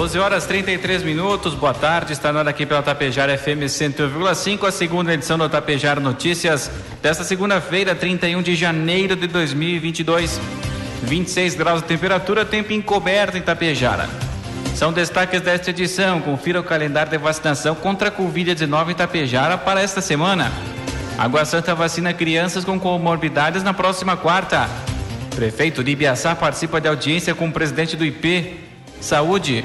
12 horas 33 minutos, boa tarde, está na hora aqui pela Tapejara FM 101,5, a segunda edição do Tapejara Notícias, desta segunda-feira, 31 de janeiro de 2022. 26 graus de temperatura, tempo encoberto em Tapejara. São destaques desta edição, confira o calendário de vacinação contra a Covid-19 em Tapejara para esta semana. Água Santa vacina crianças com comorbidades na próxima quarta. Prefeito de Ibiaçá participa de audiência com o presidente do IP Saúde.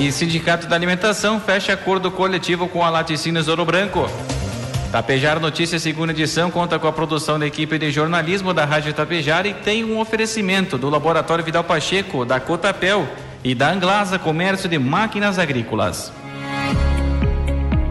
E Sindicato da Alimentação fecha acordo coletivo com a Laticínios Ouro Branco. Tapejar Notícias, segunda edição, conta com a produção da equipe de jornalismo da Rádio Tapejar e tem um oferecimento do Laboratório Vidal Pacheco, da Cotapel e da Anglasa Comércio de Máquinas Agrícolas.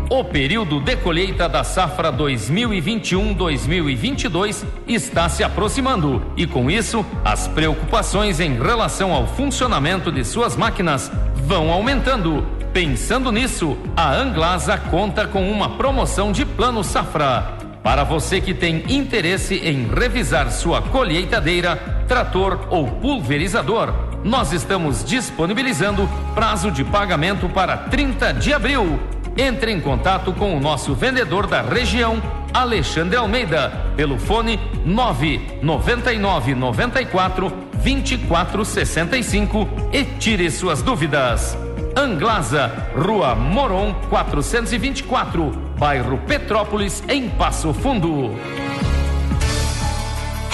O período de colheita da safra 2021-2022 está se aproximando e, com isso, as preocupações em relação ao funcionamento de suas máquinas vão aumentando. Pensando nisso, a Anglasa conta com uma promoção de plano safra. Para você que tem interesse em revisar sua colheitadeira, trator ou pulverizador, nós estamos disponibilizando prazo de pagamento para 30 de abril entre em contato com o nosso vendedor da região, Alexandre Almeida, pelo fone 999 94 2465 e tire suas dúvidas. Anglasa, Rua Moron 424, bairro Petrópolis, em Passo Fundo.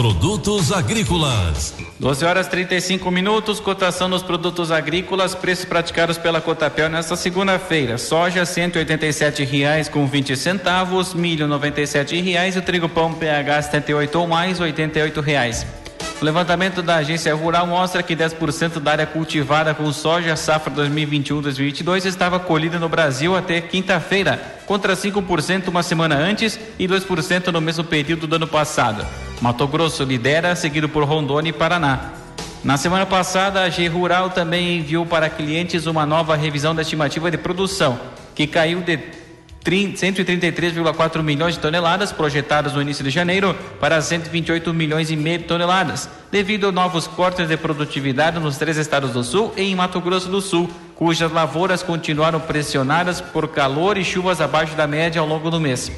Produtos agrícolas. 12 horas 35 minutos, cotação dos produtos agrícolas, preços praticados pela Cotapel nesta segunda-feira. Soja R$ reais com 20 centavos, milho R$ reais e o trigo pão PH 78 ou mais R$ reais. O levantamento da agência rural mostra que 10% da área cultivada com soja safra 2021-2022 estava colhida no Brasil até quinta-feira, contra 5% uma semana antes e 2% no mesmo período do ano passado. Mato Grosso lidera, seguido por Rondônia e Paraná. Na semana passada, a G Rural também enviou para clientes uma nova revisão da estimativa de produção, que caiu de 133,4 milhões de toneladas projetadas no início de janeiro para 128 milhões e meio de toneladas, devido a novos cortes de produtividade nos três estados do sul e em Mato Grosso do Sul, cujas lavouras continuaram pressionadas por calor e chuvas abaixo da média ao longo do mês.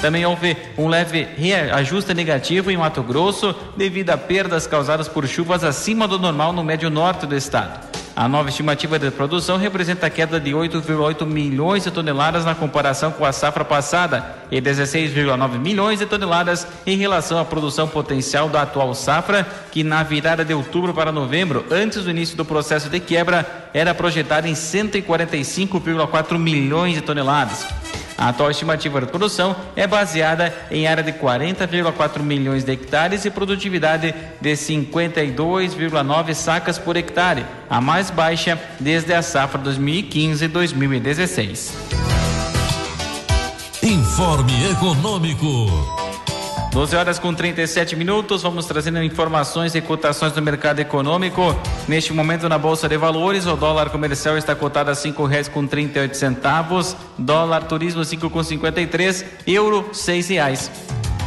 Também houve um leve reajuste negativo em Mato Grosso devido a perdas causadas por chuvas acima do normal no médio norte do estado. A nova estimativa de produção representa a queda de 8,8 milhões de toneladas na comparação com a safra passada e 16,9 milhões de toneladas em relação à produção potencial da atual safra, que na virada de outubro para novembro, antes do início do processo de quebra, era projetada em 145,4 milhões de toneladas. A atual estimativa de produção é baseada em área de 40,4 milhões de hectares e produtividade de 52,9 sacas por hectare, a mais baixa desde a safra 2015-2016. Informe Econômico. 12 horas com 37 minutos, vamos trazendo informações e cotações do mercado econômico. Neste momento na Bolsa de Valores, o dólar comercial está cotado a cinco reais com 38 centavos, dólar turismo cinco com 53, euro seis reais.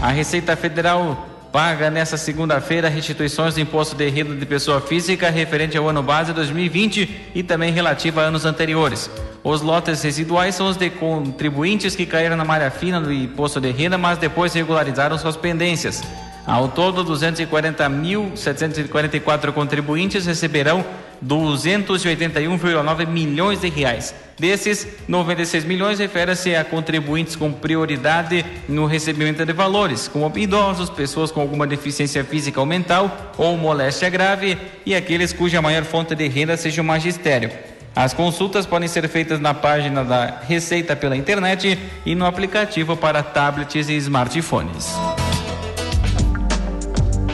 A Receita Federal paga nesta segunda-feira restituições do imposto de renda de pessoa física referente ao ano base 2020 e também relativa a anos anteriores. Os lotes residuais são os de contribuintes que caíram na malha fina do imposto de renda, mas depois regularizaram suas pendências. Ao todo, 240.744 contribuintes receberão 281,9 milhões de reais. Desses, 96 milhões refere-se a contribuintes com prioridade no recebimento de valores, como idosos, pessoas com alguma deficiência física ou mental ou moléstia grave e aqueles cuja maior fonte de renda seja o magistério. As consultas podem ser feitas na página da Receita pela internet e no aplicativo para tablets e smartphones.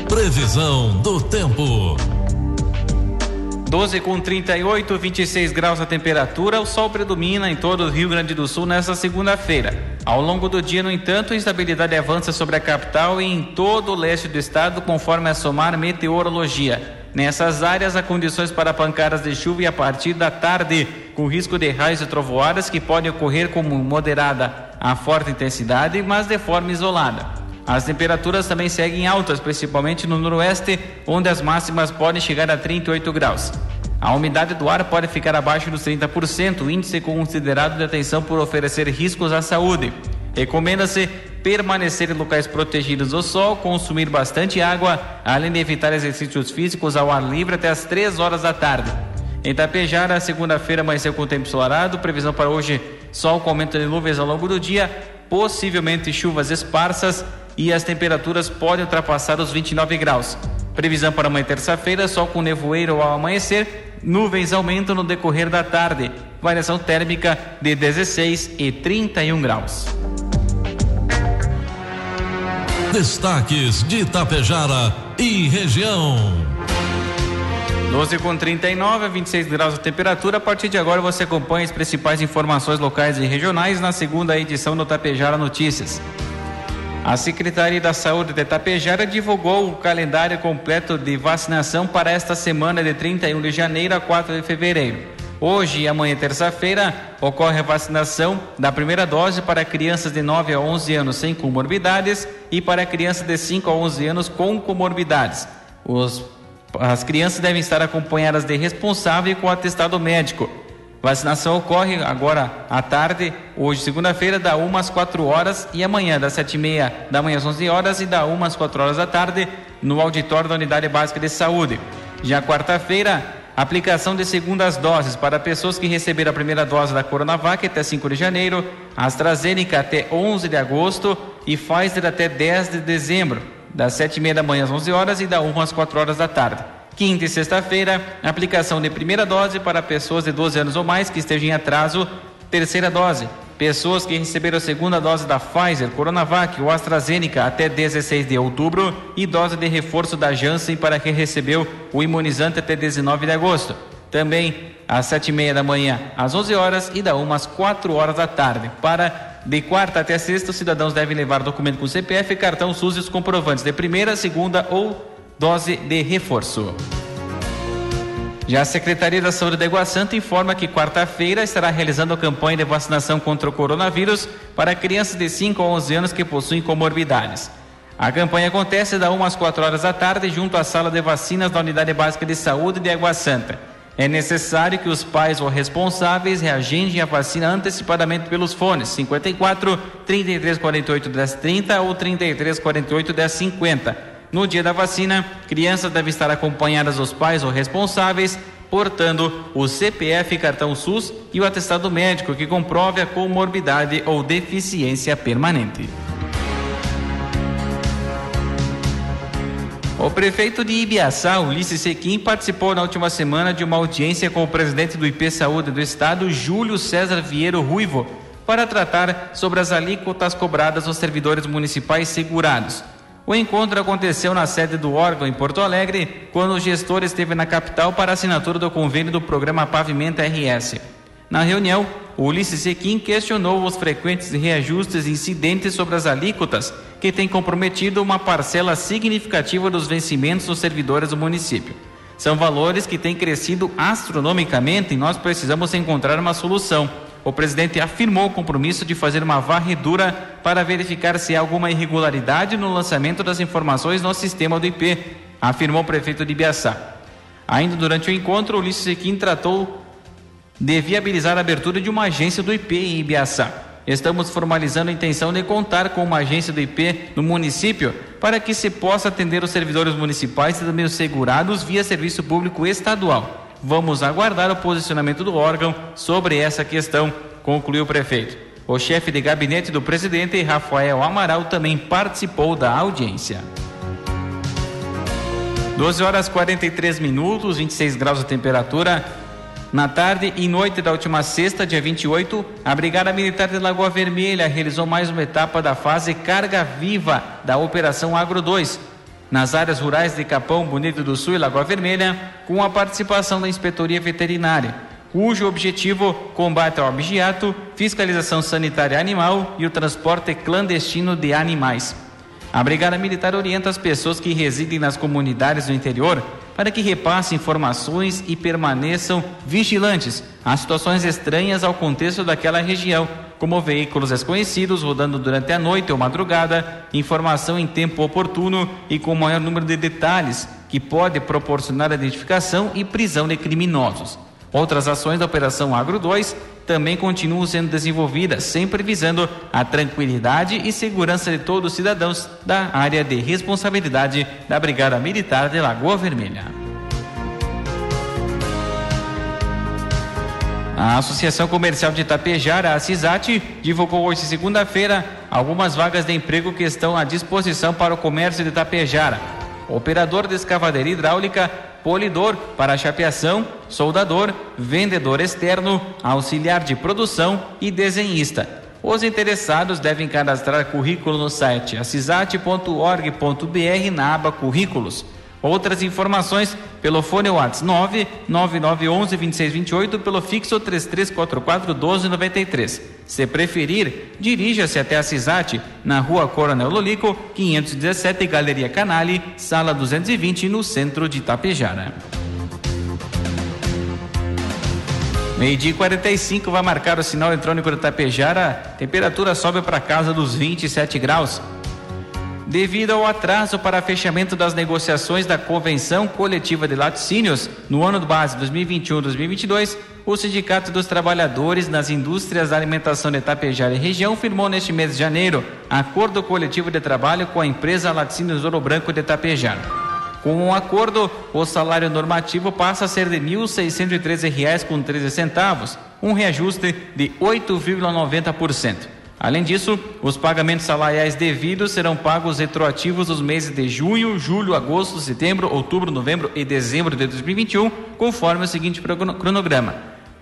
Previsão do tempo. 12 com 38, 26 graus a temperatura, o sol predomina em todo o Rio Grande do Sul nesta segunda-feira. Ao longo do dia, no entanto, a instabilidade avança sobre a capital e em todo o leste do estado, conforme a SOMAR Meteorologia. Nessas áreas, há condições para pancadas de chuva e a partir da tarde, com risco de raios e trovoadas que podem ocorrer como moderada a forte intensidade, mas de forma isolada. As temperaturas também seguem altas, principalmente no noroeste, onde as máximas podem chegar a 38 graus. A umidade do ar pode ficar abaixo dos 30%, índice considerado de atenção por oferecer riscos à saúde. Recomenda-se permanecer em locais protegidos do sol, consumir bastante água, além de evitar exercícios físicos ao ar livre até as 3 horas da tarde. Em Tapejara, segunda-feira amanheceu com tempo ensolarado, previsão para hoje sol com aumento de nuvens ao longo do dia, possivelmente chuvas esparsas e as temperaturas podem ultrapassar os 29 graus. Previsão para amanhã terça-feira, sol com nevoeiro ao amanhecer, nuvens aumentam no decorrer da tarde. Variação térmica de 16 e 31 graus. Destaques de Itapejara e região. 12 com 39 a 26 graus de temperatura. A partir de agora você acompanha as principais informações locais e regionais na segunda edição do Tapejara Notícias. A Secretaria da Saúde de Tapejara divulgou o calendário completo de vacinação para esta semana de 31 de janeiro a 4 de fevereiro. Hoje e amanhã, terça-feira, ocorre a vacinação da primeira dose para crianças de 9 a 11 anos sem comorbidades e para crianças de 5 a 11 anos com comorbidades. Os, as crianças devem estar acompanhadas de responsável com atestado médico. Vacinação ocorre agora à tarde, hoje, segunda-feira, da 1 às 4 horas e amanhã, das 7 e meia da manhã às 11 horas e da 1 às 4 horas da tarde, no auditório da Unidade Básica de Saúde. Já quarta-feira, aplicação de segundas doses para pessoas que receberam a primeira dose da Coronavac até 5 de janeiro, AstraZeneca até 11 de agosto e Pfizer até 10 de dezembro, das 7 e meia da manhã às 11 horas e da 1 às 4 horas da tarde. Quinta e sexta-feira, aplicação de primeira dose para pessoas de 12 anos ou mais que estejam em atraso. Terceira dose, pessoas que receberam a segunda dose da Pfizer, Coronavac ou AstraZeneca até 16 de outubro e dose de reforço da Janssen para quem recebeu o imunizante até 19 de agosto. Também às sete e meia da manhã, às 11 horas e da uma às 4 horas da tarde. Para de quarta até sexta, os cidadãos devem levar documento com CPF, cartão SUS e os comprovantes de primeira, segunda ou dose de reforço. Já a Secretaria da Saúde da Água Santa informa que quarta-feira estará realizando a campanha de vacinação contra o coronavírus para crianças de 5 a 11 anos que possuem comorbidades. A campanha acontece da 1 às 4 horas da tarde junto à sala de vacinas da Unidade Básica de Saúde de Água Santa. É necessário que os pais ou responsáveis reagendem a vacina antecipadamente pelos fones 54 33 48 10 30 ou 33 48 10 50 no dia da vacina, crianças devem estar acompanhadas dos pais ou responsáveis, portando o CPF, cartão SUS e o atestado médico que comprove a comorbidade ou deficiência permanente. O prefeito de Ibiaçá, Ulisses Sequim, participou na última semana de uma audiência com o presidente do IP Saúde do Estado, Júlio César Vieiro Ruivo, para tratar sobre as alíquotas cobradas aos servidores municipais segurados. O encontro aconteceu na sede do órgão em Porto Alegre, quando o gestor esteve na capital para assinatura do convênio do programa Pavimenta RS. Na reunião, Ulisses Sequim questionou os frequentes reajustes incidentes sobre as alíquotas que tem comprometido uma parcela significativa dos vencimentos dos servidores do município. São valores que têm crescido astronomicamente e nós precisamos encontrar uma solução. O presidente afirmou o compromisso de fazer uma varredura para verificar se há alguma irregularidade no lançamento das informações no sistema do IP, afirmou o prefeito de Biaçá. Ainda durante o encontro, Ulisses Sequim tratou de viabilizar a abertura de uma agência do IP em Ibiaçá. Estamos formalizando a intenção de contar com uma agência do IP no município para que se possa atender os servidores municipais e também os segurados via serviço público estadual. Vamos aguardar o posicionamento do órgão sobre essa questão, concluiu o prefeito. O chefe de gabinete do presidente, Rafael Amaral, também participou da audiência. 12 horas 43 minutos, 26 graus de temperatura. Na tarde e noite da última sexta, dia 28, a Brigada Militar de Lagoa Vermelha realizou mais uma etapa da fase Carga Viva da Operação Agro 2, nas áreas rurais de Capão Bonito do Sul e Lagoa Vermelha, com a participação da Inspetoria Veterinária, cujo objetivo combate ao abigeato, fiscalização sanitária animal e o transporte clandestino de animais. A Brigada Militar orienta as pessoas que residem nas comunidades do interior para que repassem informações e permaneçam vigilantes às situações estranhas ao contexto daquela região, como veículos desconhecidos rodando durante a noite ou madrugada, informação em tempo oportuno e com maior número de detalhes que pode proporcionar identificação e prisão de criminosos. Outras ações da Operação Agro 2 também continuam sendo desenvolvidas, sempre visando a tranquilidade e segurança de todos os cidadãos da área de responsabilidade da Brigada Militar de Lagoa Vermelha. A Associação Comercial de Itapejara, a CISAT, divulgou hoje, segunda-feira, algumas vagas de emprego que estão à disposição para o comércio de Itapejara. Operador de escavadeira hidráulica polidor para chapeação, soldador, vendedor externo, auxiliar de produção e desenhista. Os interessados devem cadastrar currículo no site assisat.org.br na aba Currículos. Outras informações pelo fone WhatsApp 99911 2628 pelo fixo 3344 1293. Se preferir, dirija-se até a CISAT na rua Coronel Lolico, 517, Galeria Canale, sala 220, no centro de Itapejara. Meio-dia 45 vai marcar o sinal eletrônico de Itapejara. Temperatura sobe para casa dos 27 graus. Devido ao atraso para fechamento das negociações da Convenção Coletiva de Laticínios no ano base 2021-2022, o Sindicato dos Trabalhadores nas Indústrias da Alimentação de Itapejara e região firmou neste mês de janeiro acordo coletivo de trabalho com a empresa Laticínios Ouro Branco de Itapejara. Com o um acordo, o salário normativo passa a ser de R$ 1.613,13, um reajuste de 8,90%. Além disso, os pagamentos salariais devidos serão pagos retroativos nos meses de junho, julho, agosto, setembro, outubro, novembro e dezembro de 2021, conforme o seguinte cronograma: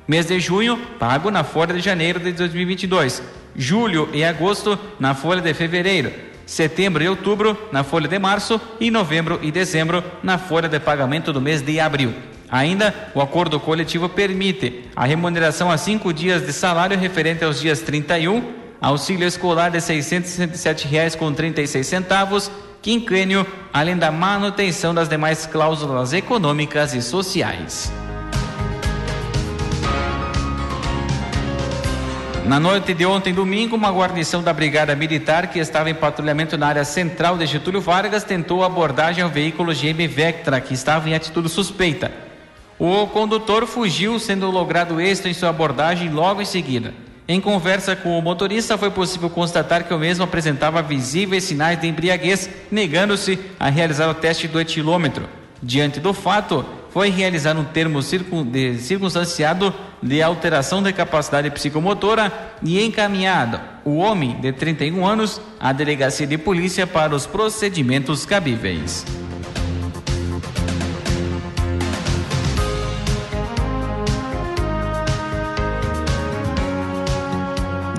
mês de junho, pago na folha de janeiro de 2022, julho e agosto na folha de fevereiro, setembro e outubro na folha de março e novembro e dezembro na folha de pagamento do mês de abril. Ainda, o acordo coletivo permite a remuneração a cinco dias de salário referente aos dias 31, auxílio escolar de R$ 667,36, quinquênio, além da manutenção das demais cláusulas econômicas e sociais. Na noite de ontem, domingo, uma guarnição da Brigada Militar que estava em patrulhamento na área central de Getúlio Vargas tentou abordagem ao veículo GM Vectra, que estava em atitude suspeita. O condutor fugiu, sendo logrado êxito em sua abordagem logo em seguida. Em conversa com o motorista, foi possível constatar que o mesmo apresentava visíveis sinais de embriaguez, negando-se a realizar o teste do etilômetro. Diante do fato, foi realizado um termo circunstanciado de alteração de capacidade psicomotora e encaminhado o homem de 31 anos à delegacia de polícia para os procedimentos cabíveis.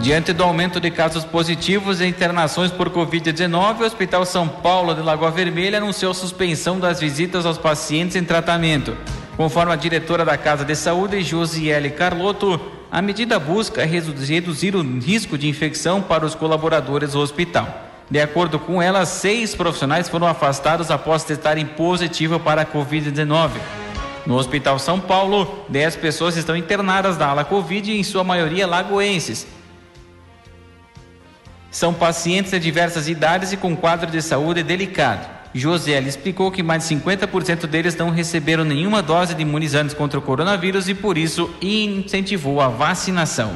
Diante do aumento de casos positivos e internações por Covid-19, o Hospital São Paulo de Lagoa Vermelha anunciou suspensão das visitas aos pacientes em tratamento. Conforme a diretora da Casa de Saúde, Josiele Carlotto, a medida busca reduzir o risco de infecção para os colaboradores do hospital. De acordo com ela, seis profissionais foram afastados após testarem positivo para a Covid-19. No Hospital São Paulo, 10 pessoas estão internadas da ala Covid, em sua maioria lagoenses. São pacientes de diversas idades e com quadro de saúde delicado. José explicou que mais de 50% deles não receberam nenhuma dose de imunizantes contra o coronavírus e por isso incentivou a vacinação.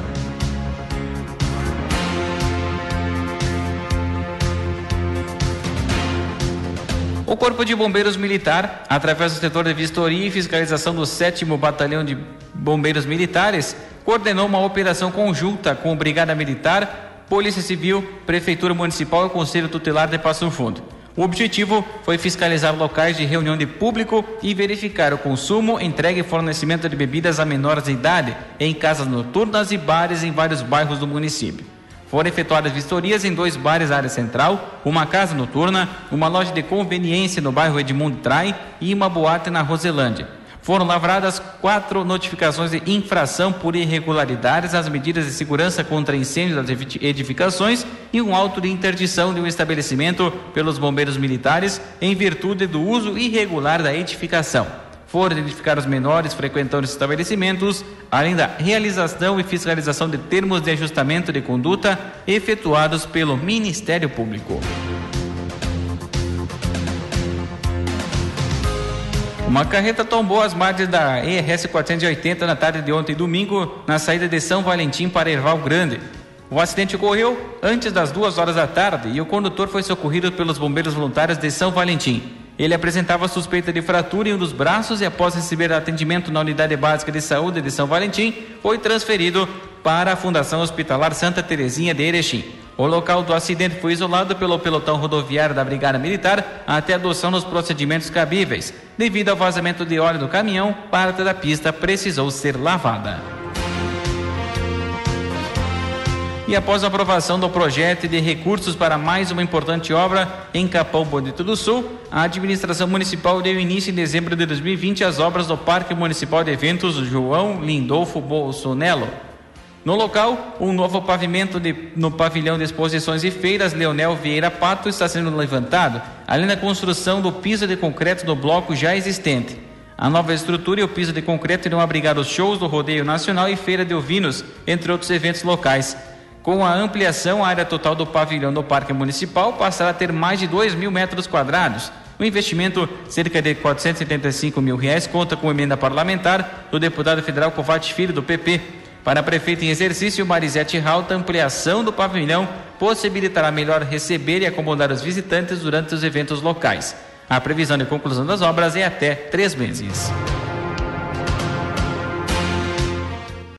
O Corpo de Bombeiros Militar, através do setor de vistoria e fiscalização do 7 Batalhão de Bombeiros Militares, coordenou uma operação conjunta com Brigada Militar, Polícia Civil, Prefeitura Municipal e Conselho Tutelar de Passo Fundo. O objetivo foi fiscalizar locais de reunião de público e verificar o consumo, entrega e fornecimento de bebidas a menores de idade em casas noturnas e bares em vários bairros do município. Foram efetuadas vistorias em dois bares da área central, uma casa noturna, uma loja de conveniência no bairro Edmundo Trai e uma boate na Roselândia. Foram lavradas quatro notificações de infração por irregularidades às medidas de segurança contra incêndio das edificações e um auto de interdição de um estabelecimento pelos bombeiros militares em virtude do uso irregular da edificação foram identificar os menores frequentando os estabelecimentos, além da realização e fiscalização de termos de ajustamento de conduta efetuados pelo Ministério Público. Uma carreta tombou as margens da ERS 480 na tarde de ontem, domingo, na saída de São Valentim para Erval Grande. O acidente ocorreu antes das duas horas da tarde e o condutor foi socorrido pelos bombeiros voluntários de São Valentim. Ele apresentava suspeita de fratura em um dos braços e, após receber atendimento na Unidade Básica de Saúde de São Valentim, foi transferido para a Fundação Hospitalar Santa Terezinha de Erechim. O local do acidente foi isolado pelo pelotão rodoviário da Brigada Militar até adoção dos procedimentos cabíveis. Devido ao vazamento de óleo do caminhão, parte da pista precisou ser lavada. E após a aprovação do projeto de recursos para mais uma importante obra em Capão Bonito do Sul, a administração municipal deu início em dezembro de 2020 às obras do Parque Municipal de Eventos João Lindolfo Bolsonelo. No local, um novo pavimento de, no pavilhão de exposições e feiras Leonel Vieira Pato está sendo levantado, além da construção do piso de concreto do bloco já existente. A nova estrutura e o piso de concreto irão abrigar os shows do Rodeio Nacional e Feira de Ovinos, entre outros eventos locais. Com a ampliação, a área total do pavilhão do Parque Municipal passará a ter mais de 2 mil metros quadrados. O investimento, cerca de 475 mil reais, conta com emenda parlamentar do deputado federal Covate Filho, do PP. Para a prefeita em exercício, Marisete Rauta, ampliação do pavilhão possibilitará melhor receber e acomodar os visitantes durante os eventos locais. A previsão de conclusão das obras é até três meses.